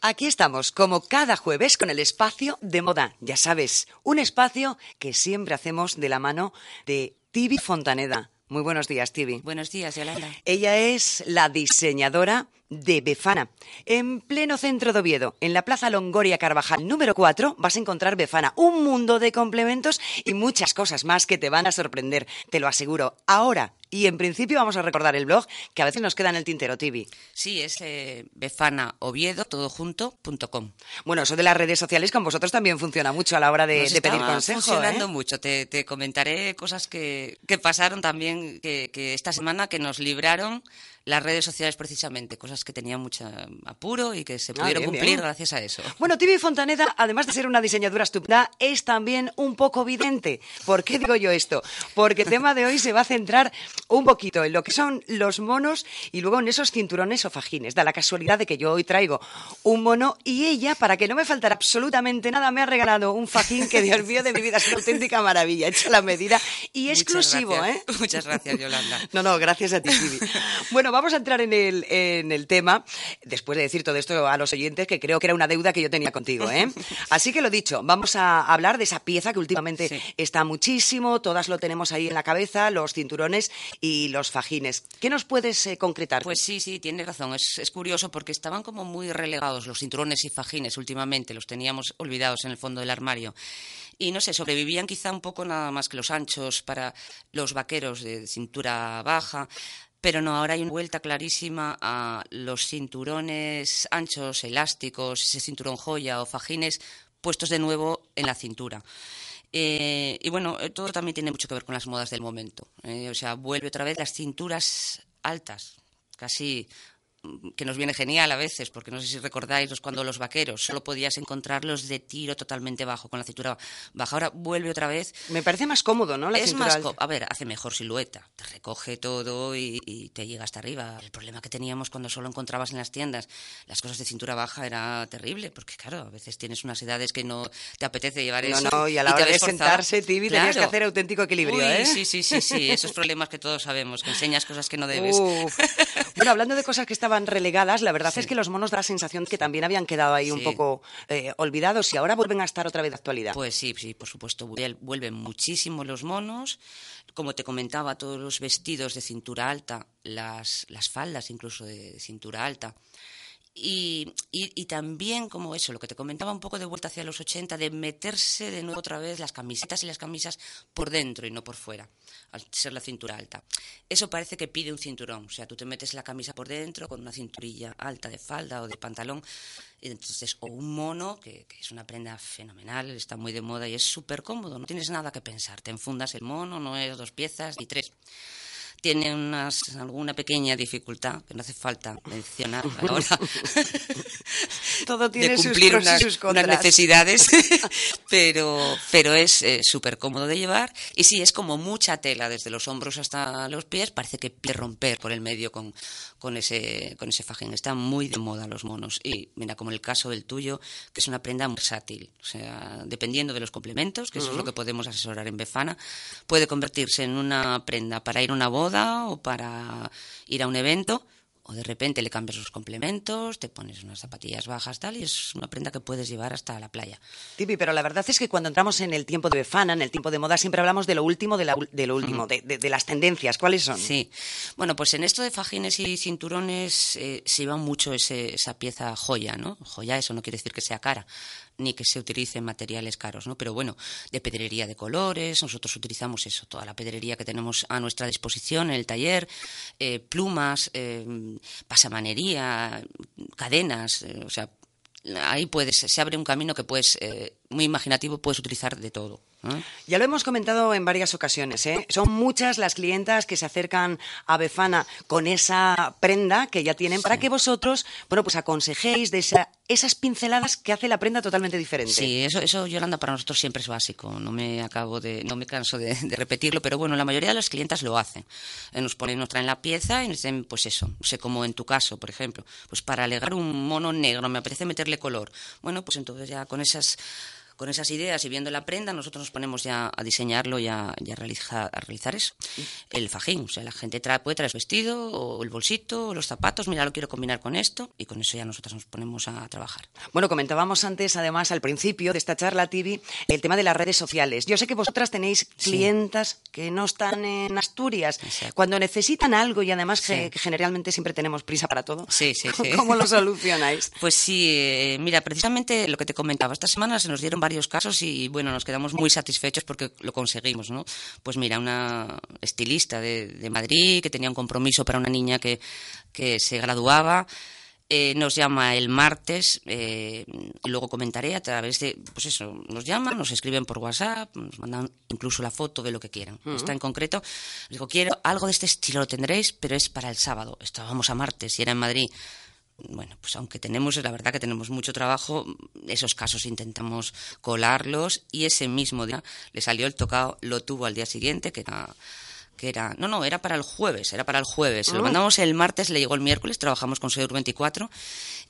Aquí estamos, como cada jueves, con el espacio de moda. Ya sabes, un espacio que siempre hacemos de la mano de Tibi Fontaneda. Muy buenos días, Tibi. Buenos días, Yolanda. Ella es la diseñadora de Befana. En pleno centro de Oviedo, en la Plaza Longoria Carvajal número 4, vas a encontrar Befana, un mundo de complementos y muchas cosas más que te van a sorprender, te lo aseguro. Ahora, y en principio vamos a recordar el blog que a veces nos queda en el tintero, Tibi. Sí, es eh, befanaoviedo, todo junto, Bueno, eso de las redes sociales con vosotros también funciona mucho a la hora de, pedir consejos. funcionando ¿eh? mucho. Te, comentaré cosas que, pasaron también que, que esta semana que nos libraron las redes sociales precisamente, cosas que tenían mucho apuro y que se ah, pudieron cumplir gracias a eso. Bueno, Tibi Fontaneda, además de ser una diseñadora estupenda, es también un poco vidente. ¿Por qué digo yo esto? Porque el tema de hoy se va a centrar un poquito en lo que son los monos y luego en esos cinturones o fajines. Da la casualidad de que yo hoy traigo un mono y ella, para que no me faltara absolutamente nada, me ha regalado un fajín que, Dios mío, de mi vida es una auténtica maravilla, hecha la medida y exclusivo, ¿eh? Muchas gracias, Yolanda. No, no, gracias a ti, Tibi. Bueno, vamos a entrar en el, en el tema, después de decir todo esto a los oyentes, que creo que era una deuda que yo tenía contigo. ¿eh? Así que lo dicho, vamos a hablar de esa pieza que últimamente está muchísimo, todas lo tenemos ahí en la cabeza, los cinturones y los fajines. ¿Qué nos puedes eh, concretar? Pues sí, sí, tienes razón. Es, es curioso porque estaban como muy relegados los cinturones y fajines últimamente, los teníamos olvidados en el fondo del armario y no sé, sobrevivían quizá un poco nada más que los anchos para los vaqueros de cintura baja, pero no, ahora hay una vuelta clarísima a los cinturones anchos, elásticos, ese cinturón joya o fajines puestos de nuevo en la cintura. Eh, y bueno, eh, todo también tiene mucho que ver con las modas del momento. Eh, o sea, vuelve otra vez las cinturas altas, casi que nos viene genial a veces, porque no sé si recordáis cuando los vaqueros solo podías encontrarlos de tiro totalmente bajo, con la cintura baja. Ahora vuelve otra vez. Me parece más cómodo, ¿no? La es más A ver, hace mejor silueta, te recoge todo y, te llega hasta arriba. El problema que teníamos cuando solo encontrabas en las tiendas las cosas de cintura baja era terrible, porque claro, a veces tienes unas edades que no te apetece llevar eso. No, no, y a la hora de sentarse, Tibi, tenías que hacer auténtico equilibrio, ¿eh? Sí, sí, sí, sí, esos problemas que todos sabemos, que enseñas cosas que no debes. bueno, hablando de cosas que estaban relegadas, la verdad es que los monos da la sensación que también habían quedado ahí un poco eh, olvidados y ahora vuelven a estar otra vez de actualidad. Pues sí, sí, por supuesto, vuelven muchísimo los monos. Como te comentaba, todos los vestidos de cintura alta, las, las faldas incluso de cintura alta. Y, y, también como eso, lo que te comentaba un poco de vuelta hacia los 80, de meterse de nuevo otra vez las camisetas y las camisas por dentro y no por fuera, al ser la cintura alta. Eso parece que pide un cinturón, o sea, tú te metes la camisa por dentro con una cinturilla alta de falda o de pantalón, y entonces, o un mono, que, que es una prenda fenomenal, está muy de moda y es súper cómodo, no tienes nada que pensar, te enfundas el mono, no es dos piezas ni tres tiene unas, alguna pequeña dificultad, que no hace falta mencionar ahora, Todo tiene de cumplir sus unas, sus unas, necesidades, pero, pero es eh, súper cómodo de llevar. Y sí, es como mucha tela, desde los hombros hasta los pies, parece que pide romper por el medio con, con, ese, con ese fajín. Están muy de moda los monos. Y mira, como el caso del tuyo, que es una prenda muy versátil, o sea, dependiendo de los complementos, que eso es lo que podemos asesorar en Befana, puede convertirse en una prenda para ir a una boda, o para ir a un evento, o de repente le cambias los complementos, te pones unas zapatillas bajas, tal, y es una prenda que puedes llevar hasta la playa. Tipi, pero la verdad es que cuando entramos en el tiempo de Befana, en el tiempo de moda, siempre hablamos de lo último, de, lo último, de, las tendencias. ¿Cuáles son? Sí. Bueno, pues en esto de fajines y cinturones eh, se lleva mucho esa pieza joya, ¿no? Joya, eso no quiere decir que sea cara ni que se utilicen materiales caros, ¿no? Pero bueno, de pedrería de colores, nosotros utilizamos eso, toda la pedrería que tenemos a nuestra disposición en el taller, eh, plumas, eh, pasamanería, cadenas, eh, o sea, ahí puedes, se abre un camino que puedes, muy imaginativo, puedes utilizar de todo. ¿Eh? Ya lo hemos comentado en varias ocasiones. ¿eh? Son muchas las clientas que se acercan a Befana con esa prenda que ya tienen para que vosotros, bueno, pues aconsejéis de esa- esas pinceladas que hace la prenda totalmente diferente. Sí, eso, eso, Yolanda, para nosotros siempre es básico. No me acabo de, no me canso de, de repetirlo, pero bueno, la mayoría de las clientas lo hacen. Eh, Nos ponen, nos traen la pieza y nos dicen, pues eso, no sé, como en tu caso, por ejemplo, pues para alegar un mono negro me apetece meterle color. Bueno, pues entonces ya con esas con esas ideas y viendo la prenda, nosotros nos ponemos ya a diseñarlo y a, y a realizar, a realizar eso. El fajín, o sea, la gente trae, puede traer su vestido, o el bolsito, o los zapatos, mira, lo quiero combinar con esto, y con eso ya nosotros nos ponemos a trabajar. Bueno, comentábamos antes, además, al principio de esta charla, TV, el tema de las redes sociales. Yo sé que vosotras tenéis clientas que no están en Asturias. Exacto. Cuando necesitan algo y además Sí. que, que generalmente siempre tenemos prisa para todo. Sí, sí, sí. ¿Cómo lo solucionáis? Pues sí, eh, mira, precisamente lo que te comentaba, esta semana se nos dieron varios casos y bueno, nos quedamos muy satisfechos porque lo conseguimos, ¿no? Pues mira, una estilista de, de Madrid que tenía un compromiso para una niña que, que se graduaba. eh, nos llama el martes eh, y luego comentaré a través de, pues eso, nos llaman, nos escriben por WhatsApp, nos mandan incluso la foto de lo que quieran. Está en concreto, digo, quiero algo de este estilo, lo tendréis, pero es para el sábado. Estábamos a martes y era en Madrid bueno, pues aunque tenemos, la verdad que tenemos mucho trabajo, esos casos intentamos colarlos y ese mismo día le salió el tocado, lo tuvo al día siguiente, que era que era, no, no, era para el jueves, era para el jueves. Lo mandamos el martes, le llegó el miércoles, trabajamos con Segur 24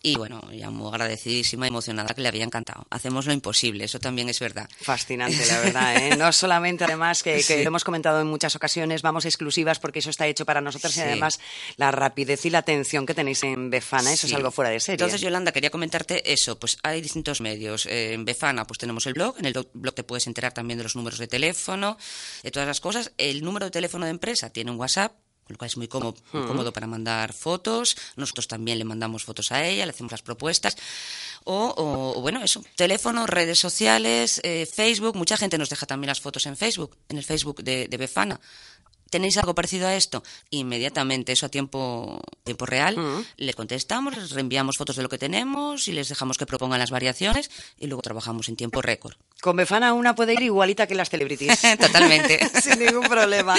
y bueno, ya muy agradecidísima y emocionada que le había encantado. Hacemos lo imposible, eso también es verdad. Fascinante, la verdad. ¿eh? No solamente, además, que, que Sí. lo hemos comentado en muchas ocasiones, vamos exclusivas porque eso está hecho para nosotros y además la rapidez y la atención que tenéis en Befana, eso es algo fuera de serie. Entonces, Yolanda, quería comentarte eso. Pues hay distintos medios. En Befana, pues tenemos el blog. En el blog te puedes enterar también de los números de teléfono, de todas las cosas. El número de teléfono de empresa tiene un WhatsApp. Con lo cual es muy cómodo, muy cómodo para mandar fotos. Nosotros también le mandamos fotos a ella, le hacemos las propuestas. O, o, bueno, eso. Teléfono, redes sociales, eh, Facebook. Mucha gente nos deja también las fotos en Facebook, en el Facebook de, de Befana. ¿Tenéis algo parecido a esto? Inmediatamente, eso a tiempo, tiempo real, le contestamos, les reenviamos fotos de lo que tenemos y les dejamos que propongan las variaciones y luego trabajamos en tiempo récord. Con Befana una puede ir igualita que las celebrities. Totalmente. Sin ningún problema.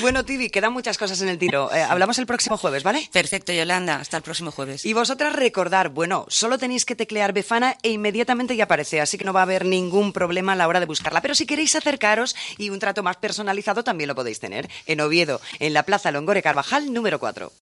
Bueno, Tibi, quedan muchas cosas en el tiro. Eh, hablamos el próximo jueves, ¿vale? Perfecto, Yolanda. Hasta el próximo jueves. Y vosotras recordar, bueno, solo tenéis que teclear Befana e inmediatamente ya aparece, así que no va a haber ningún problema a la hora de buscarla. Pero si queréis acercaros y un trato más personalizado también lo podéis tener. En Oviedo, en la Plaza Longore Carvajal, número 4.